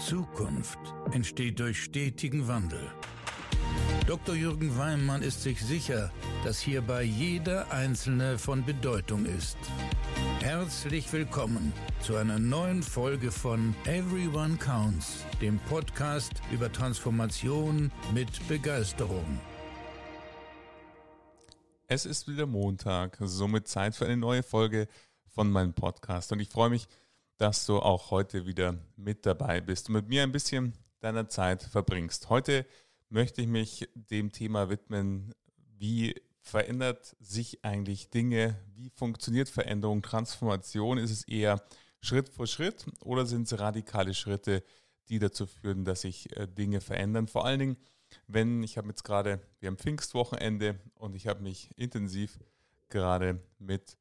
Zukunft entsteht durch stetigen Wandel. Dr. Jürgen Weimann ist sich sicher, dass hierbei jeder Einzelne von Bedeutung ist. Herzlich willkommen zu einer neuen Folge von Everyone Counts, dem Podcast über Transformation mit Begeisterung. Es ist wieder Montag, somit Zeit für eine neue Folge von meinem Podcast und ich freue mich, dass du auch heute wieder mit dabei bist und mit mir ein bisschen deiner Zeit verbringst. Heute möchte ich mich dem Thema widmen, wie verändert sich eigentlich Dinge, wie funktioniert Veränderung, Transformation, ist es eher Schritt für Schritt oder sind es radikale Schritte, die dazu führen, dass sich äh, Dinge verändern? Vor allen Dingen, wenn ich habe jetzt gerade, wir haben Pfingstwochenende und ich habe mich intensiv gerade mit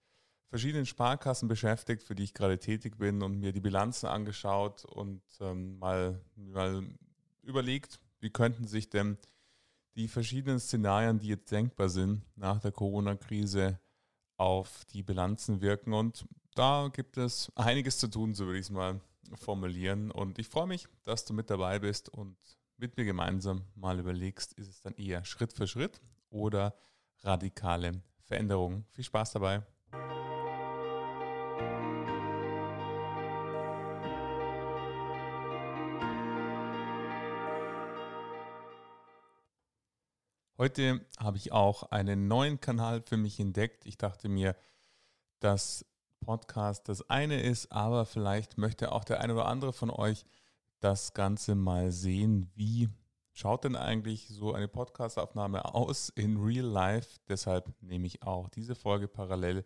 verschiedenen Sparkassen beschäftigt, für die ich gerade tätig bin und mir die Bilanzen angeschaut und ähm, mal, mal überlegt, wie könnten sich denn die verschiedenen Szenarien, die jetzt denkbar sind, nach der Corona-Krise auf die Bilanzen wirken. Und da gibt es einiges zu tun, so würde ich es mal formulieren. Und ich freue mich, dass du mit dabei bist und mit mir gemeinsam mal überlegst, ist es dann eher Schritt für Schritt oder radikale Veränderungen. Viel Spaß dabei. Heute habe ich auch einen neuen Kanal für mich entdeckt. Ich dachte mir, dass Podcast das eine ist, aber vielleicht möchte auch der eine oder andere von euch das Ganze mal sehen. Wie schaut denn eigentlich so eine Podcastaufnahme aus in Real Life? Deshalb nehme ich auch diese Folge parallel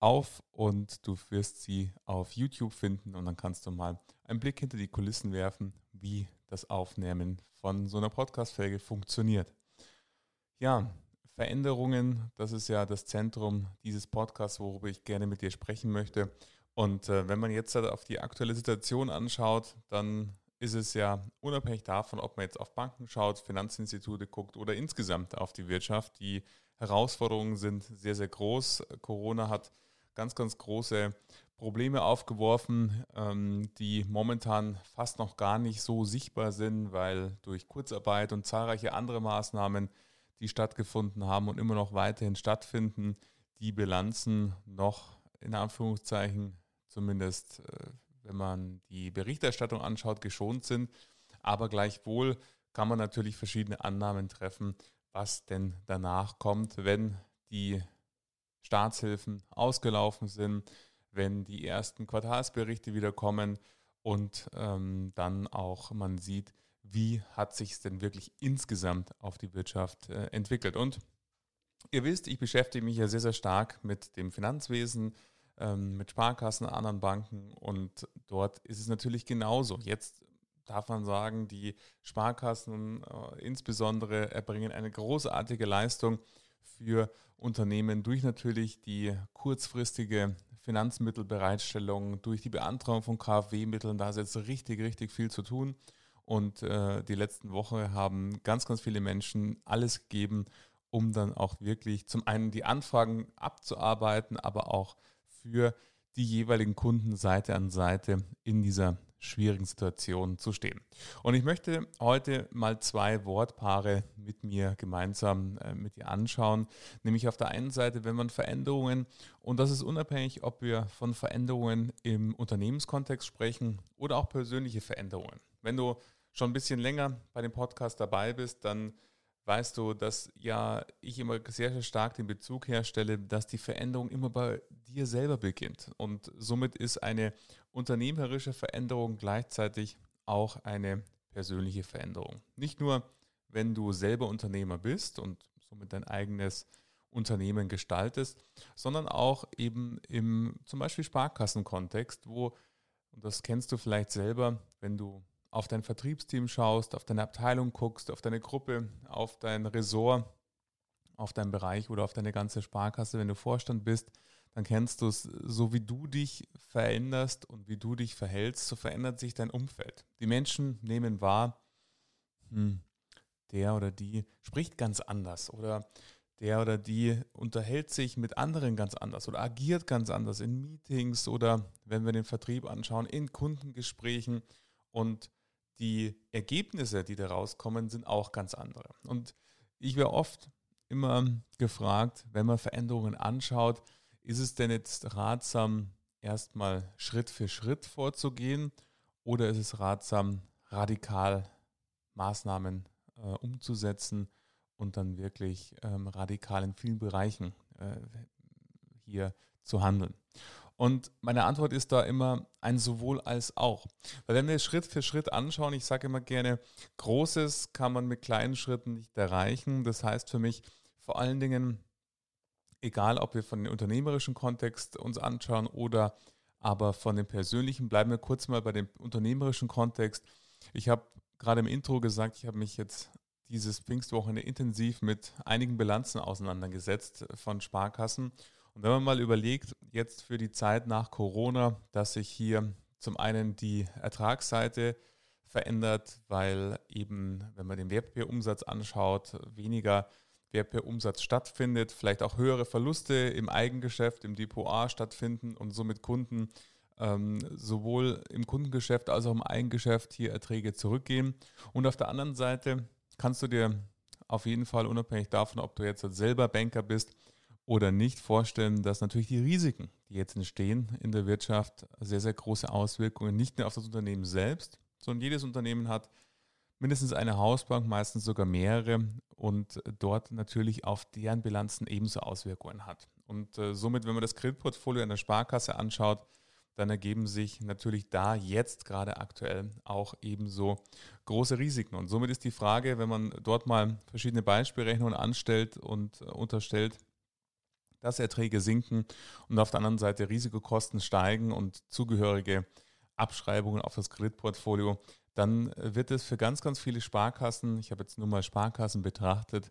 auf und du wirst sie auf YouTube finden und dann kannst du mal einen Blick hinter die Kulissen werfen, wie das Aufnehmen von so einer Podcast-Folge funktioniert. Ja, Veränderungen, das ist ja das Zentrum dieses Podcasts, worüber ich gerne mit dir sprechen möchte. Und äh, wenn man jetzt halt auf die aktuelle Situation anschaut, dann ist es ja unabhängig davon, ob man jetzt auf Banken schaut, Finanzinstitute guckt oder insgesamt auf die Wirtschaft. Die Herausforderungen sind sehr, sehr groß. Corona hat ganz, ganz große Probleme aufgeworfen, ähm, die momentan fast noch gar nicht so sichtbar sind, weil durch Kurzarbeit und zahlreiche andere Maßnahmen die stattgefunden haben und immer noch weiterhin stattfinden, die Bilanzen noch in Anführungszeichen zumindest, äh, wenn man die Berichterstattung anschaut, geschont sind. Aber gleichwohl kann man natürlich verschiedene Annahmen treffen, was denn danach kommt, wenn die Staatshilfen ausgelaufen sind, wenn die ersten Quartalsberichte wieder kommen und ähm, dann auch man sieht, wie hat sich es denn wirklich insgesamt auf die Wirtschaft äh, entwickelt. Und ihr wisst, ich beschäftige mich ja sehr, sehr stark mit dem Finanzwesen, ähm, mit Sparkassen, anderen Banken und dort ist es natürlich genauso. Jetzt darf man sagen, die Sparkassen äh, insbesondere erbringen eine großartige Leistung für Unternehmen durch natürlich die kurzfristige Finanzmittelbereitstellung, durch die Beantragung von KfW-Mitteln. Da ist jetzt richtig, richtig viel zu tun. Und äh, die letzten Wochen haben ganz, ganz viele Menschen alles gegeben, um dann auch wirklich zum einen die Anfragen abzuarbeiten, aber auch für die jeweiligen Kunden Seite an Seite in dieser schwierigen Situation zu stehen. Und ich möchte heute mal zwei Wortpaare mit mir gemeinsam äh, mit dir anschauen. Nämlich auf der einen Seite, wenn man Veränderungen, und das ist unabhängig, ob wir von Veränderungen im Unternehmenskontext sprechen oder auch persönliche Veränderungen. Wenn du schon ein bisschen länger bei dem Podcast dabei bist, dann weißt du, dass ja ich immer sehr, sehr stark den Bezug herstelle, dass die Veränderung immer bei dir selber beginnt. Und somit ist eine unternehmerische Veränderung gleichzeitig auch eine persönliche Veränderung. Nicht nur, wenn du selber Unternehmer bist und somit dein eigenes Unternehmen gestaltest, sondern auch eben im zum Beispiel Sparkassenkontext, wo, und das kennst du vielleicht selber, wenn du auf dein Vertriebsteam schaust, auf deine Abteilung guckst, auf deine Gruppe, auf dein Ressort, auf deinen Bereich oder auf deine ganze Sparkasse, wenn du Vorstand bist, dann kennst du es, so wie du dich veränderst und wie du dich verhältst, so verändert sich dein Umfeld. Die Menschen nehmen wahr, hm, der oder die spricht ganz anders oder der oder die unterhält sich mit anderen ganz anders oder agiert ganz anders in Meetings oder wenn wir den Vertrieb anschauen, in Kundengesprächen und die Ergebnisse, die da rauskommen, sind auch ganz andere. Und ich wäre oft immer gefragt, wenn man Veränderungen anschaut, ist es denn jetzt ratsam, erstmal Schritt für Schritt vorzugehen oder ist es ratsam, radikal Maßnahmen äh, umzusetzen und dann wirklich ähm, radikal in vielen Bereichen äh, hier zu handeln? Und meine Antwort ist da immer ein sowohl als auch. Weil wenn wir Schritt für Schritt anschauen, ich sage immer gerne, Großes kann man mit kleinen Schritten nicht erreichen. Das heißt für mich vor allen Dingen, egal ob wir von dem unternehmerischen Kontext uns anschauen oder aber von dem persönlichen, bleiben wir kurz mal bei dem unternehmerischen Kontext. Ich habe gerade im Intro gesagt, ich habe mich jetzt dieses Pfingstwochenende intensiv mit einigen Bilanzen auseinandergesetzt von Sparkassen und wenn man mal überlegt, jetzt für die Zeit nach Corona, dass sich hier zum einen die Ertragsseite verändert, weil eben, wenn man den Wertpapierumsatz anschaut, weniger Wertpapierumsatz stattfindet, vielleicht auch höhere Verluste im Eigengeschäft, im Depot A stattfinden und somit Kunden ähm, sowohl im Kundengeschäft als auch im Eigengeschäft hier Erträge zurückgehen. Und auf der anderen Seite kannst du dir auf jeden Fall unabhängig davon, ob du jetzt selber Banker bist, oder nicht vorstellen, dass natürlich die Risiken, die jetzt entstehen in der Wirtschaft, sehr, sehr große Auswirkungen nicht nur auf das Unternehmen selbst, sondern jedes Unternehmen hat mindestens eine Hausbank, meistens sogar mehrere und dort natürlich auf deren Bilanzen ebenso Auswirkungen hat. Und äh, somit, wenn man das Kreditportfolio der Sparkasse anschaut, dann ergeben sich natürlich da jetzt gerade aktuell auch ebenso große Risiken. Und somit ist die Frage, wenn man dort mal verschiedene Beispielrechnungen anstellt und äh, unterstellt, dass Erträge sinken und auf der anderen Seite Risikokosten steigen und zugehörige Abschreibungen auf das Kreditportfolio, dann wird es für ganz, ganz viele Sparkassen, ich habe jetzt nur mal Sparkassen betrachtet,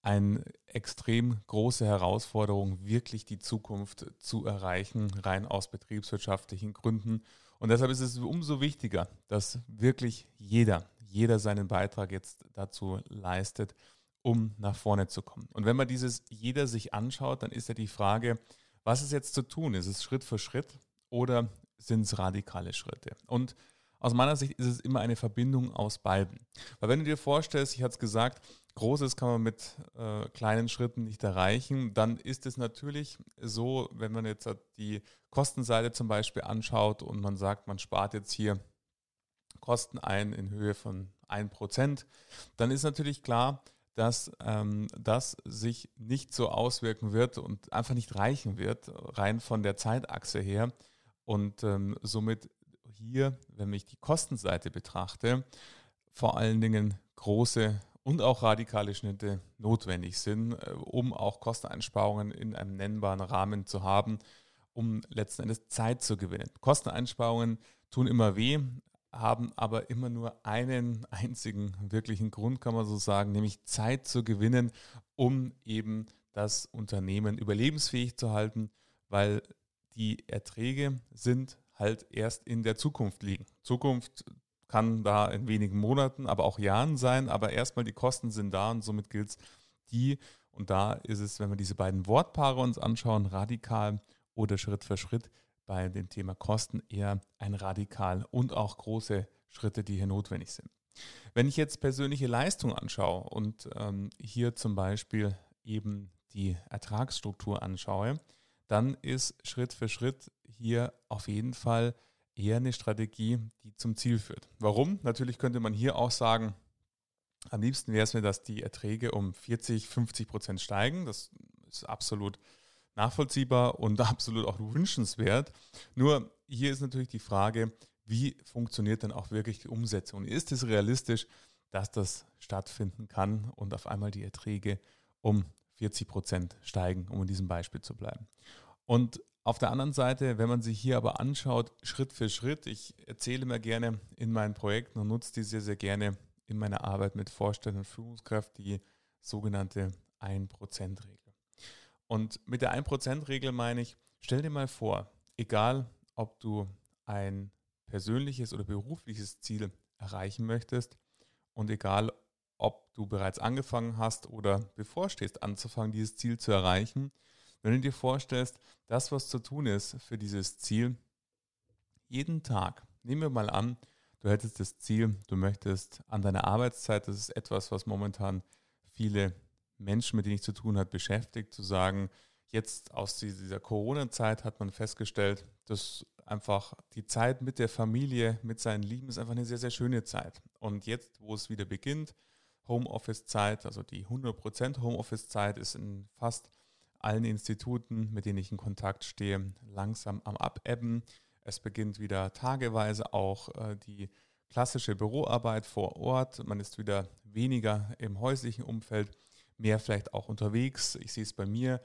eine extrem große Herausforderung, wirklich die Zukunft zu erreichen, rein aus betriebswirtschaftlichen Gründen. Und deshalb ist es umso wichtiger, dass wirklich jeder, jeder seinen Beitrag jetzt dazu leistet, um nach vorne zu kommen. Und wenn man dieses jeder sich anschaut, dann ist ja die Frage, was ist jetzt zu tun? Ist es Schritt für Schritt oder sind es radikale Schritte? Und aus meiner Sicht ist es immer eine Verbindung aus beiden. Weil wenn du dir vorstellst, ich hatte es gesagt, Großes kann man mit äh, kleinen Schritten nicht erreichen, dann ist es natürlich so, wenn man jetzt die Kostenseite zum Beispiel anschaut und man sagt, man spart jetzt hier Kosten ein in Höhe von 1%, dann ist natürlich klar, dass ähm, das sich nicht so auswirken wird und einfach nicht reichen wird, rein von der Zeitachse her. Und ähm, somit hier, wenn ich die Kostenseite betrachte, vor allen Dingen große und auch radikale Schnitte notwendig sind, äh, um auch Kosteneinsparungen in einem nennbaren Rahmen zu haben, um letzten Endes Zeit zu gewinnen. Kosteneinsparungen tun immer weh, haben aber immer nur einen einzigen wirklichen Grund, kann man so sagen, nämlich Zeit zu gewinnen, um eben das Unternehmen überlebensfähig zu halten, weil die Erträge sind halt erst in der Zukunft liegen. Zukunft kann da in wenigen Monaten, aber auch Jahren sein, aber erstmal die Kosten sind da und somit gilt es, die, und da ist es, wenn wir diese beiden Wortpaare uns anschauen, radikal oder Schritt für Schritt, bei dem Thema Kosten eher ein radikal und auch große Schritte, die hier notwendig sind. Wenn ich jetzt persönliche Leistung anschaue und ähm, hier zum Beispiel eben die Ertragsstruktur anschaue, dann ist Schritt für Schritt hier auf jeden Fall eher eine Strategie, die zum Ziel führt. Warum? Natürlich könnte man hier auch sagen, am liebsten wäre es mir, dass die Erträge um 40, 50 Prozent steigen. Das ist absolut nachvollziehbar und absolut auch wünschenswert. Nur hier ist natürlich die Frage, wie funktioniert denn auch wirklich die Umsetzung? Ist es realistisch, dass das stattfinden kann und auf einmal die Erträge um 40 Prozent steigen, um in diesem Beispiel zu bleiben? Und auf der anderen Seite, wenn man sich hier aber anschaut, Schritt für Schritt, ich erzähle mir gerne in meinen Projekten und nutze die sehr, sehr gerne in meiner Arbeit mit Vorständen und Führungskräften die sogenannte 1%-Regel. Und mit der 1%-Regel meine ich, stell dir mal vor, egal ob du ein persönliches oder berufliches Ziel erreichen möchtest und egal ob du bereits angefangen hast oder bevorstehst anzufangen, dieses Ziel zu erreichen, wenn du dir vorstellst, das, was zu tun ist für dieses Ziel, jeden Tag, nehmen wir mal an, du hättest das Ziel, du möchtest an deiner Arbeitszeit, das ist etwas, was momentan viele Menschen, mit denen ich zu tun habe, beschäftigt, zu sagen, jetzt aus dieser Corona-Zeit hat man festgestellt, dass einfach die Zeit mit der Familie, mit seinen Lieben ist einfach eine sehr, sehr schöne Zeit. Und jetzt, wo es wieder beginnt, Homeoffice-Zeit, also die 100% Homeoffice-Zeit ist in fast allen Instituten, mit denen ich in Kontakt stehe, langsam am Abebben. Es beginnt wieder tageweise auch äh, die klassische Büroarbeit vor Ort. Man ist wieder weniger im häuslichen Umfeld, mehr vielleicht auch unterwegs. Ich sehe es bei mir.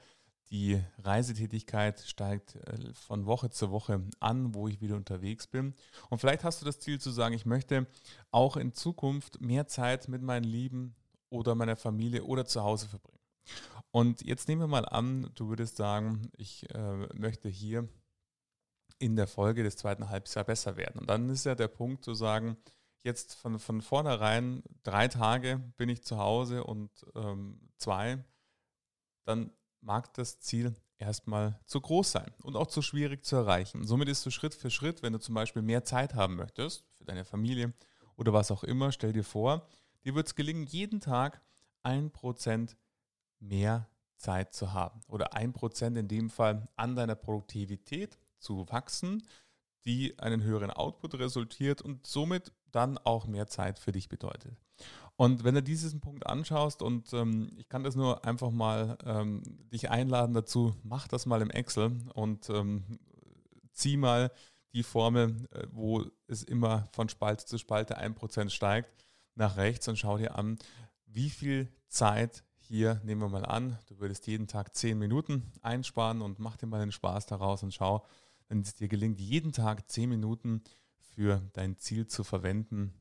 Die Reisetätigkeit steigt äh, von Woche zu Woche an, wo ich wieder unterwegs bin. Und vielleicht hast du das Ziel zu sagen, ich möchte auch in Zukunft mehr Zeit mit meinen Lieben oder meiner Familie oder zu Hause verbringen. Und jetzt nehmen wir mal an, du würdest sagen, ich äh, möchte hier in der Folge des zweiten Halbjahres besser werden. Und dann ist ja der Punkt zu sagen, jetzt von, von vornherein drei Tage bin ich zu Hause und ähm, zwei, dann mag das Ziel erstmal zu groß sein und auch zu schwierig zu erreichen. Somit ist du Schritt für Schritt, wenn du zum Beispiel mehr Zeit haben möchtest für deine Familie oder was auch immer, stell dir vor, dir wird es gelingen, jeden Tag ein Prozent mehr Zeit zu haben oder ein Prozent in dem Fall an deiner Produktivität zu wachsen, die einen höheren Output resultiert und somit dann auch mehr Zeit für dich bedeutet. Und wenn du diesen Punkt anschaust und ähm, ich kann das nur einfach mal ähm, dich einladen dazu, mach das mal im Excel und ähm, zieh mal die Formel, äh, wo es immer von Spalte zu Spalte 1% steigt, nach rechts und schau dir an, wie viel Zeit hier, nehmen wir mal an, du würdest jeden Tag 10 Minuten einsparen und mach dir mal den Spaß daraus und schau, wenn es dir gelingt, jeden Tag zehn Minuten für dein Ziel zu verwenden,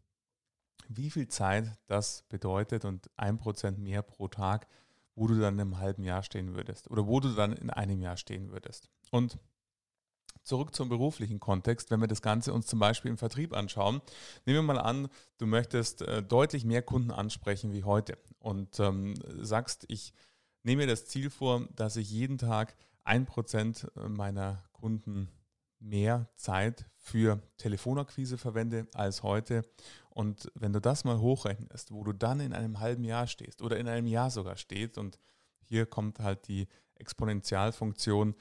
wie viel Zeit das bedeutet und ein Prozent mehr pro Tag, wo du dann im halben Jahr stehen würdest oder wo du dann in einem Jahr stehen würdest. Und zurück zum beruflichen Kontext, wenn wir das Ganze uns zum Beispiel im Vertrieb anschauen, nehmen wir mal an, du möchtest äh, deutlich mehr Kunden ansprechen wie heute und ähm, sagst, ich nehme mir das Ziel vor, dass ich jeden Tag ein Prozent meiner Kunden mehr Zeit für Telefonakquise verwende als heute. Und wenn du das mal hochrechnest, wo du dann in einem halben Jahr stehst oder in einem Jahr sogar stehst, und hier kommt halt die Exponentialfunktion,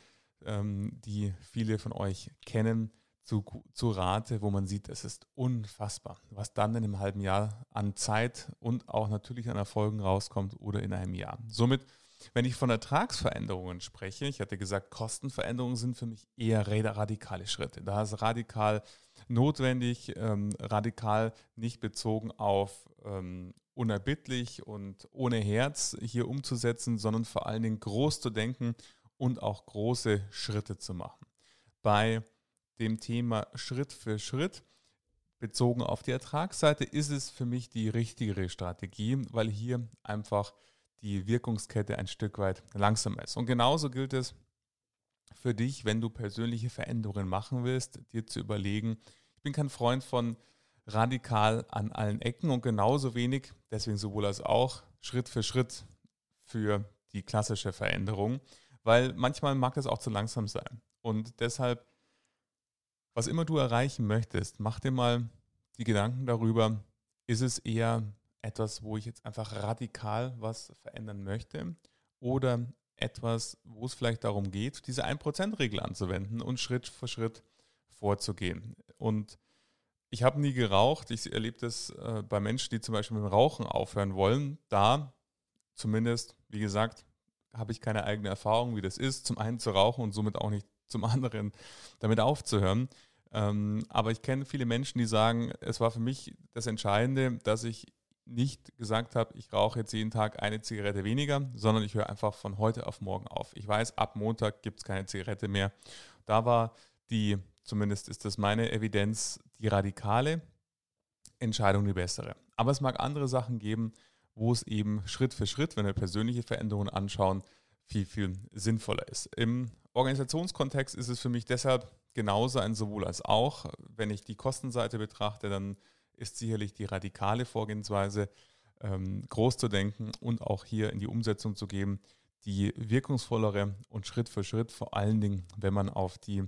ähm, die viele von euch kennen, zu, zu Rate, wo man sieht, es ist unfassbar, was dann in einem halben Jahr an Zeit und auch natürlich an Erfolgen rauskommt oder in einem Jahr. Somit wenn ich von Ertragsveränderungen spreche, ich hatte gesagt, Kostenveränderungen sind für mich eher radikale Schritte. Da ist radikal notwendig, ähm, radikal nicht bezogen auf ähm, unerbittlich und ohne Herz hier umzusetzen, sondern vor allen Dingen groß zu denken und auch große Schritte zu machen. Bei dem Thema Schritt für Schritt bezogen auf die Ertragsseite ist es für mich die richtigere Strategie, weil hier einfach die Wirkungskette ein Stück weit langsamer ist. Und genauso gilt es für dich, wenn du persönliche Veränderungen machen willst, dir zu überlegen, ich bin kein Freund von radikal an allen Ecken und genauso wenig, deswegen sowohl als auch Schritt für Schritt für die klassische Veränderung, weil manchmal mag es auch zu langsam sein. Und deshalb, was immer du erreichen möchtest, mach dir mal die Gedanken darüber, ist es eher etwas, wo ich jetzt einfach radikal was verändern möchte oder etwas, wo es vielleicht darum geht, diese 1%-Regel anzuwenden und Schritt für Schritt vorzugehen. Und ich habe nie geraucht. Ich erlebe das äh, bei Menschen, die zum Beispiel mit dem Rauchen aufhören wollen. Da zumindest, wie gesagt, habe ich keine eigene Erfahrung, wie das ist, zum einen zu rauchen und somit auch nicht zum anderen damit aufzuhören. Ähm, aber ich kenne viele Menschen, die sagen, es war für mich das Entscheidende, dass ich nicht gesagt habe, ich rauche jetzt jeden Tag eine Zigarette weniger, sondern ich höre einfach von heute auf morgen auf. Ich weiß, ab Montag gibt es keine Zigarette mehr. Da war die, zumindest ist das meine Evidenz, die radikale Entscheidung die bessere. Aber es mag andere Sachen geben, wo es eben Schritt für Schritt, wenn wir persönliche Veränderungen anschauen, viel, viel sinnvoller ist. Im Organisationskontext ist es für mich deshalb genauso ein sowohl als auch. Wenn ich die Kostenseite betrachte, dann ist sicherlich die radikale Vorgehensweise, ähm, groß zu denken und auch hier in die Umsetzung zu gehen, die wirkungsvollere und Schritt für Schritt, vor allen Dingen, wenn man auf die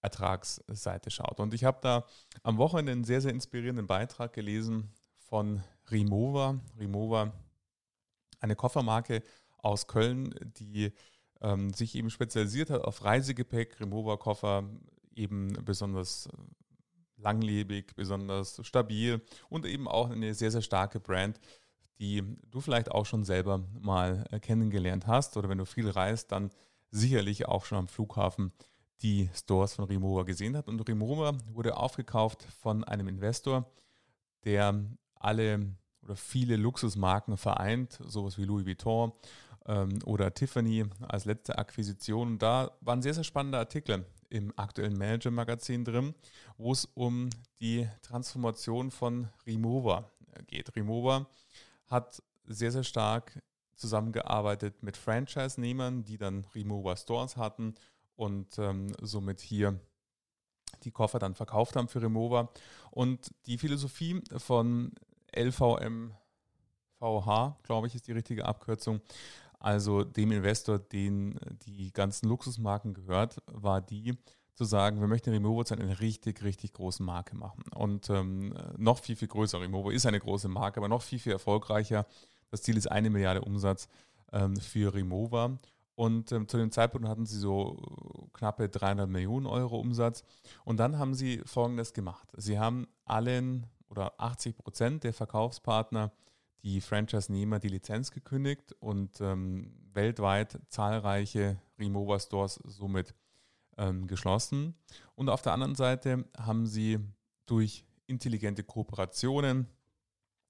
Ertragsseite schaut. Und ich habe da am Wochenende einen sehr, sehr inspirierenden Beitrag gelesen von Rimowa. Rimowa, eine Koffermarke aus Köln, die ähm, sich eben spezialisiert hat auf Reisegepäck, Rimowa-Koffer, eben besonders langlebig, besonders stabil und eben auch eine sehr, sehr starke Brand, die du vielleicht auch schon selber mal kennengelernt hast oder wenn du viel reist, dann sicherlich auch schon am Flughafen die Stores von Rimowa gesehen hat. Und Rimowa wurde aufgekauft von einem Investor, der alle oder viele Luxusmarken vereint, sowas wie Louis Vuitton ähm, oder Tiffany als letzte Akquisition. Da waren sehr, sehr spannende Artikel im aktuellen Manager-Magazin drin, wo es um die Transformation von Rimowa geht. Rimowa hat sehr, sehr stark zusammengearbeitet mit Franchise-Nehmern, die dann Rimowa Stores hatten und ähm, somit hier die Koffer dann verkauft haben für Remova. Und die Philosophie von LVMVH, glaube ich, ist die richtige Abkürzung, also dem Investor, den die ganzen Luxusmarken gehört, war die, zu sagen, wir möchten Removo zu einer richtig, richtig großen Marke machen. Und ähm, noch viel, viel größer. Removo ist eine große Marke, aber noch viel, viel erfolgreicher. Das Ziel ist eine Milliarde Umsatz ähm, für Remova. Und ähm, zu dem Zeitpunkt hatten sie so knappe 300 Millionen Euro Umsatz. Und dann haben sie Folgendes gemacht. Sie haben allen oder 80 Prozent der Verkaufspartner, die Franchise-Nehmer, die Lizenz gekündigt und ähm, weltweit zahlreiche Remova-Stores somit ähm, geschlossen. Und auf der anderen Seite haben sie durch intelligente Kooperationen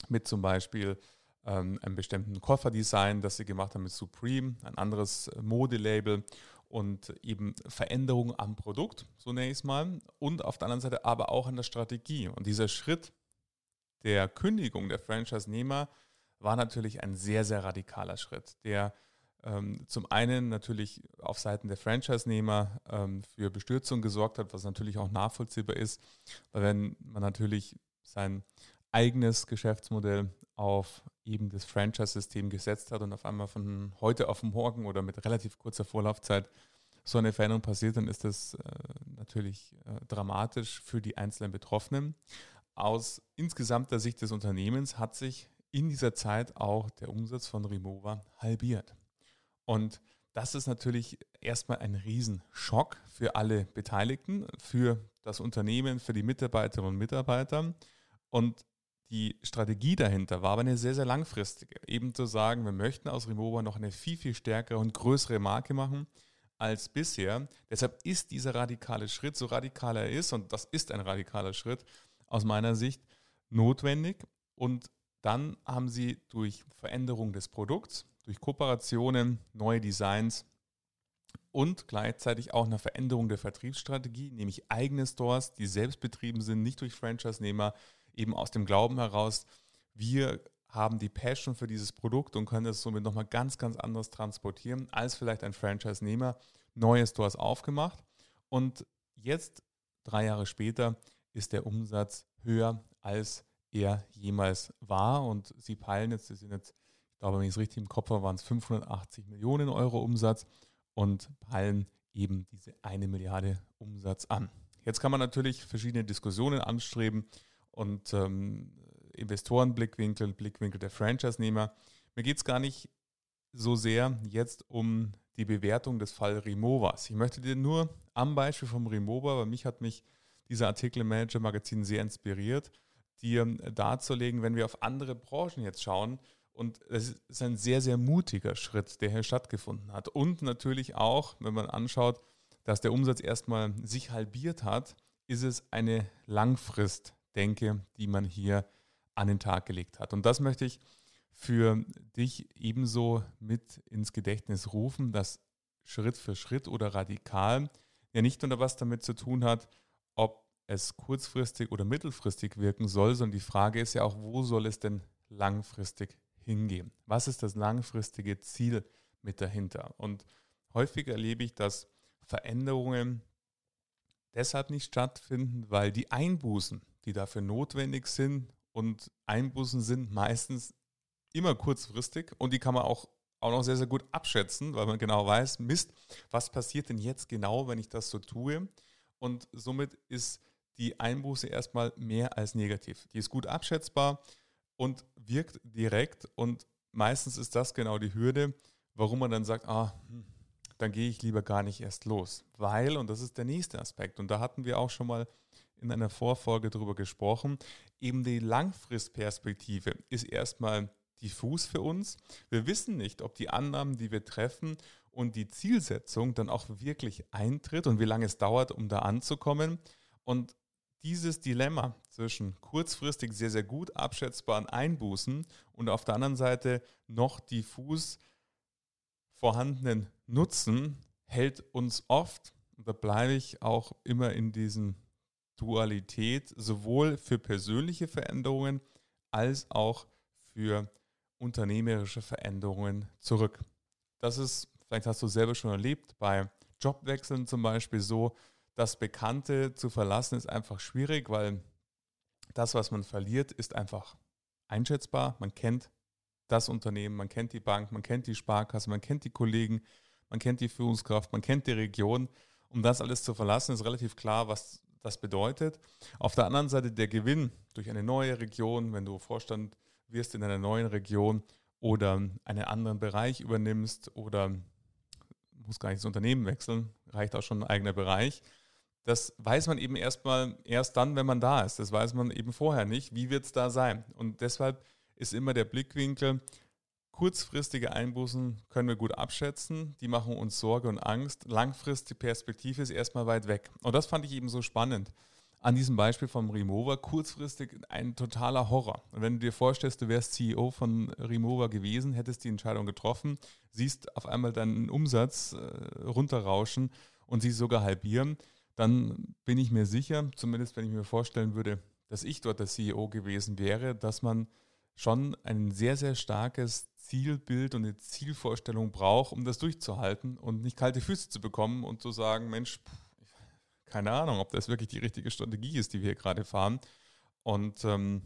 mit zum Beispiel ähm, einem bestimmten Kofferdesign, das sie gemacht haben mit Supreme, ein anderes Modelabel und eben Veränderungen am Produkt zunächst mal und auf der anderen Seite aber auch an der Strategie. Und dieser Schritt der Kündigung der Franchise-Nehmer war natürlich ein sehr, sehr radikaler Schritt, der ähm, zum einen natürlich auf Seiten der Franchise-Nehmer ähm, für Bestürzung gesorgt hat, was natürlich auch nachvollziehbar ist, weil wenn man natürlich sein eigenes Geschäftsmodell auf eben das Franchise-System gesetzt hat und auf einmal von heute auf morgen oder mit relativ kurzer Vorlaufzeit so eine Veränderung passiert, dann ist das äh, natürlich äh, dramatisch für die einzelnen Betroffenen. Aus insgesamter Sicht des Unternehmens hat sich in dieser Zeit auch der Umsatz von Remova halbiert. Und das ist natürlich erstmal ein Riesenschock für alle Beteiligten, für das Unternehmen, für die Mitarbeiterinnen und Mitarbeiter. Und die Strategie dahinter war aber eine sehr, sehr langfristige. Eben zu sagen, wir möchten aus Remova noch eine viel, viel stärkere und größere Marke machen als bisher. Deshalb ist dieser radikale Schritt, so radikal er ist, und das ist ein radikaler Schritt aus meiner Sicht, notwendig. Und dann haben sie durch Veränderung des Produkts, durch Kooperationen, neue Designs und gleichzeitig auch eine Veränderung der Vertriebsstrategie, nämlich eigene Stores, die selbst betrieben sind, nicht durch Franchise-Nehmer, eben aus dem Glauben heraus, wir haben die Passion für dieses Produkt und können es somit nochmal ganz, ganz anders transportieren als vielleicht ein Franchise-Nehmer. Neue Stores aufgemacht und jetzt, drei Jahre später, ist der Umsatz höher als er jemals war. Und sie peilen jetzt, das sind jetzt, ich glaube, wenn ich es richtig im Kopf habe, waren es 580 Millionen Euro Umsatz und peilen eben diese eine Milliarde Umsatz an. Jetzt kann man natürlich verschiedene Diskussionen anstreben und ähm, Investorenblickwinkel, Blickwinkel der Franchise-Nehmer. Mir geht es gar nicht so sehr jetzt um die Bewertung des Fall Rimovas. Ich möchte dir nur am Beispiel vom Remova, weil mich hat mich dieser Artikel im Manager Magazin sehr inspiriert, dir darzulegen, wenn wir auf andere Branchen jetzt schauen. Und es ist ein sehr, sehr mutiger Schritt, der hier stattgefunden hat. Und natürlich auch, wenn man anschaut, dass der Umsatz erstmal sich halbiert hat, ist es eine Langfristdenke, die man hier an den Tag gelegt hat. Und das möchte ich für dich ebenso mit ins Gedächtnis rufen, dass Schritt für Schritt oder radikal ja nicht nur was damit zu tun hat, ob es kurzfristig oder mittelfristig wirken soll, sondern die Frage ist ja auch, wo soll es denn langfristig hingehen? Was ist das langfristige Ziel mit dahinter? Und häufig erlebe ich, dass Veränderungen deshalb nicht stattfinden, weil die Einbußen, die dafür notwendig sind, und Einbußen sind meistens immer kurzfristig und die kann man auch, auch noch sehr, sehr gut abschätzen, weil man genau weiß, Mist, was passiert denn jetzt genau, wenn ich das so tue? und somit ist die Einbuße erstmal mehr als negativ. Die ist gut abschätzbar und wirkt direkt und meistens ist das genau die Hürde, warum man dann sagt, ah, hm, dann gehe ich lieber gar nicht erst los. Weil, und das ist der nächste Aspekt, und da hatten wir auch schon mal in einer Vorfolge darüber gesprochen, eben die Langfristperspektive ist erstmal diffus für uns. Wir wissen nicht, ob die Annahmen, die wir treffen und die Zielsetzung dann auch wirklich eintritt und wie lange es dauert, um da anzukommen. Und dieses Dilemma zwischen kurzfristig sehr, sehr gut abschätzbaren Einbußen und auf der anderen Seite noch diffus vorhandenen Nutzen hält uns oft, und da bleibe ich auch immer in diesem Dualität, sowohl für persönliche Veränderungen als auch für unternehmerische Veränderungen zurück. Das ist, vielleicht hast du selber schon erlebt, bei Jobwechseln zum Beispiel so, das Bekannte zu verlassen ist einfach schwierig, weil das, was man verliert, ist einfach einschätzbar. Man kennt das Unternehmen, man kennt die Bank, man kennt die Sparkasse, man kennt die Kollegen, man kennt die Führungskraft, man kennt die Region. Um das alles zu verlassen, ist relativ klar, was das bedeutet. Auf der anderen Seite der Gewinn durch eine neue Region, wenn du Vorstand wirst in einer neuen Region oder einen anderen Bereich übernimmst oder muss gar nicht das Unternehmen wechseln, reicht auch schon ein eigener Bereich. Das weiß man eben erstmal erst dann, wenn man da ist. Das weiß man eben vorher nicht. Wie wird es da sein? Und deshalb ist immer der Blickwinkel, kurzfristige Einbußen können wir gut abschätzen. Die machen uns Sorge und Angst. Langfristige Perspektive ist erstmal weit weg. Und das fand ich eben so spannend an diesem Beispiel vom Remover kurzfristig ein totaler Horror. Und wenn du dir vorstellst, du wärst CEO von Remover gewesen, hättest die Entscheidung getroffen, siehst auf einmal deinen Umsatz äh, runterrauschen und sie sogar halbieren, dann bin ich mir sicher, zumindest wenn ich mir vorstellen würde, dass ich dort der CEO gewesen wäre, dass man schon ein sehr, sehr starkes Zielbild und eine Zielvorstellung braucht, um das durchzuhalten und nicht kalte Füße zu bekommen und zu sagen, Mensch, keine Ahnung, ob das wirklich die richtige Strategie ist, die wir hier gerade fahren. Und ähm,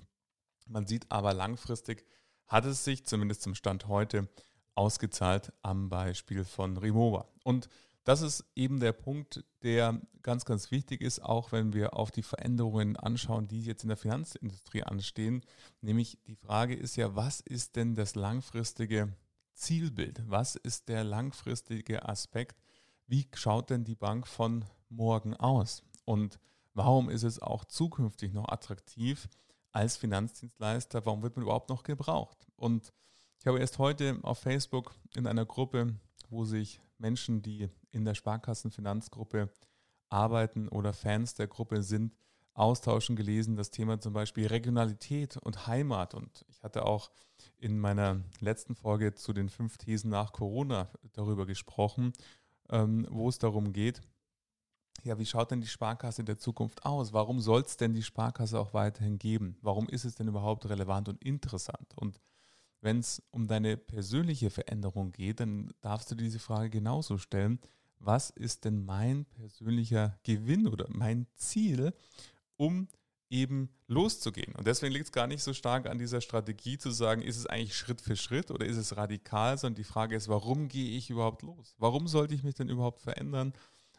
man sieht aber langfristig hat es sich zumindest zum Stand heute ausgezahlt am Beispiel von Remova. Und das ist eben der Punkt, der ganz, ganz wichtig ist, auch wenn wir auf die Veränderungen anschauen, die jetzt in der Finanzindustrie anstehen. Nämlich die Frage ist ja, was ist denn das langfristige Zielbild? Was ist der langfristige Aspekt? Wie schaut denn die Bank von morgen aus? Und warum ist es auch zukünftig noch attraktiv als Finanzdienstleister? Warum wird man überhaupt noch gebraucht? Und ich habe erst heute auf Facebook in einer Gruppe, wo sich Menschen, die in der Sparkassenfinanzgruppe arbeiten oder Fans der Gruppe sind, austauschen gelesen, das Thema zum Beispiel Regionalität und Heimat. Und ich hatte auch in meiner letzten Folge zu den fünf Thesen nach Corona darüber gesprochen, ähm, wo es darum geht, ja, wie schaut denn die Sparkasse in der Zukunft aus? Warum soll es denn die Sparkasse auch weiterhin geben? Warum ist es denn überhaupt relevant und interessant? Und wenn es um deine persönliche Veränderung geht, dann darfst du diese Frage genauso stellen. Was ist denn mein persönlicher Gewinn oder mein Ziel, um eben loszugehen? Und deswegen liegt es gar nicht so stark an dieser Strategie zu sagen, ist es eigentlich Schritt für Schritt oder ist es radikal, sondern die Frage ist, warum gehe ich überhaupt los? Warum sollte ich mich denn überhaupt verändern?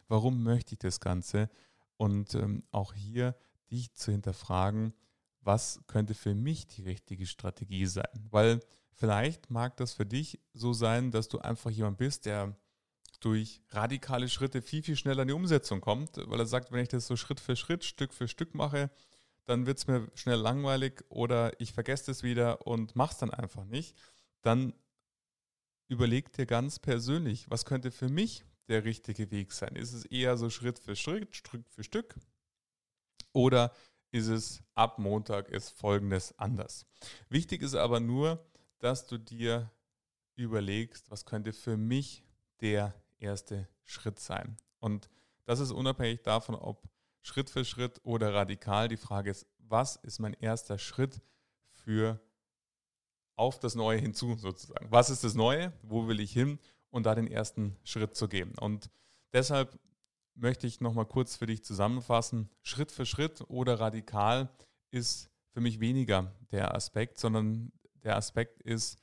Warum möchte ich das Ganze? Und ähm, auch hier dich zu hinterfragen, was könnte für mich die richtige Strategie sein? Weil vielleicht mag das für dich so sein, dass du einfach jemand bist, der durch radikale Schritte viel, viel schneller in die Umsetzung kommt, weil er sagt, wenn ich das so Schritt für Schritt, Stück für Stück mache, dann wird es mir schnell langweilig oder ich vergesse es wieder und mache es dann einfach nicht. Dann überleg dir ganz persönlich, was könnte für mich der richtige Weg sein? Ist es eher so Schritt für Schritt, Stück für Stück? Oder ist es ab Montag ist folgendes anders? Wichtig ist aber nur, dass du dir überlegst, was könnte für mich der erste Schritt sein. Und das ist unabhängig davon, ob Schritt für Schritt oder radikal. Die Frage ist, was ist mein erster Schritt für auf das Neue hinzu sozusagen? Was ist das Neue? Wo will ich hin? und da den ersten Schritt zu gehen. Und deshalb möchte ich nochmal kurz für dich zusammenfassen. Schritt für Schritt oder radikal ist für mich weniger der Aspekt, sondern der Aspekt ist,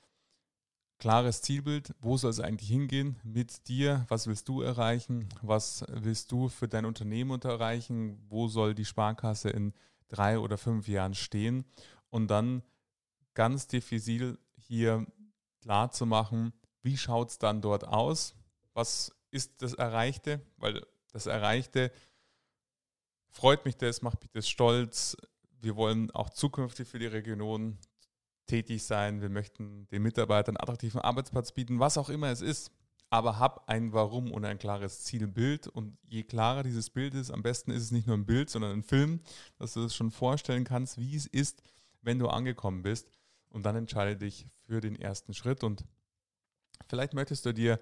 klares Zielbild, wo soll es eigentlich hingehen? Mit dir, was willst du erreichen, was willst du für dein Unternehmen erreichen, wo soll die Sparkasse in drei oder fünf Jahren stehen? Und dann ganz diffizil hier klar zu machen, wie schaut es dann dort aus, was ist das Erreichte, weil das Erreichte freut mich das, macht mich das stolz. Wir wollen auch zukünftig für die Region tätig sein. Wir möchten den Mitarbeitern einen attraktiven Arbeitsplatz bieten, was auch immer es ist. Aber hab ein Warum und ein klares Zielbild. Und je klarer dieses Bild ist, am besten ist es nicht nur ein Bild, sondern ein Film, dass du es das schon vorstellen kannst, wie es ist, wenn du angekommen bist. Und dann entscheide dich für den ersten Schritt. Und vielleicht möchtest du dir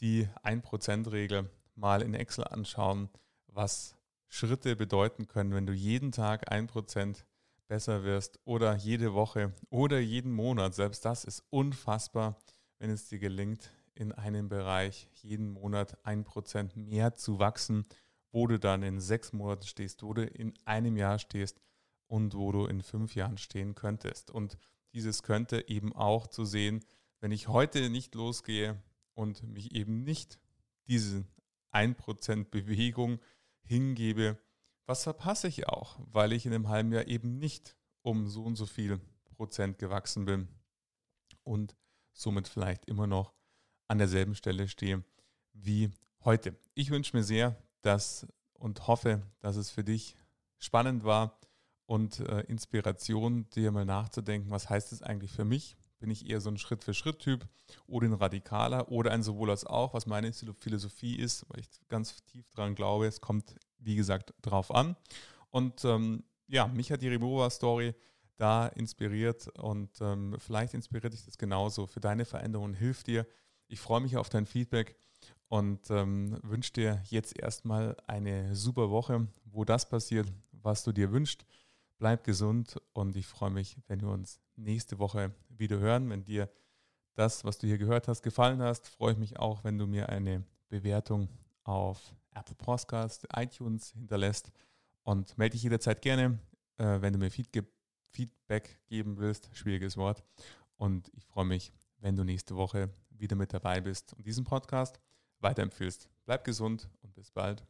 die 1%-Regel mal in Excel anschauen, was Schritte bedeuten können, wenn du jeden Tag 1% besser wirst oder jede Woche oder jeden Monat. Selbst das ist unfassbar, wenn es dir gelingt, in einem Bereich jeden Monat 1% mehr zu wachsen, wo du dann in sechs Monaten stehst, wo du in einem Jahr stehst und wo du in fünf Jahren stehen könntest. Und dieses könnte eben auch zu sehen, wenn ich heute nicht losgehe und mich eben nicht diese 1% Bewegung hingebe, was verpasse ich auch, weil ich in einem halben Jahr eben nicht um so und so viel Prozent gewachsen bin und somit vielleicht immer noch an derselben Stelle stehe wie heute. Ich wünsche mir sehr, dass und hoffe, dass es für dich spannend war und äh, Inspiration, dir mal nachzudenken, was heißt es eigentlich für mich? Bin ich eher so ein Schritt-für-Schritt-Typ oder ein Radikaler oder ein sowohl als auch, was meine Philosophie ist, weil ich ganz tief daran glaube, es kommt, wie gesagt, drauf an. Und ähm, ja, mich hat die Remova-Story da inspiriert und ähm, vielleicht inspiriert dich das genauso für deine Veränderung, hilft dir. Ich freue mich auf dein Feedback und ähm, wünsche dir jetzt erstmal eine super Woche, wo das passiert, was du dir wünschst. Bleib gesund und ich freue mich, wenn wir uns nächste Woche wieder hören. Wenn dir das, was du hier gehört hast, gefallen hast, freue ich mich auch, wenn du mir eine Bewertung auf Apple Podcast, iTunes hinterlässt und melde dich jederzeit gerne, äh, wenn du mir Feedback geben willst. Schwieriges Wort. Und ich freue mich, wenn du nächste Woche wieder mit dabei bist und diesen Podcast weiterempfiehlst. Bleib gesund und bis bald.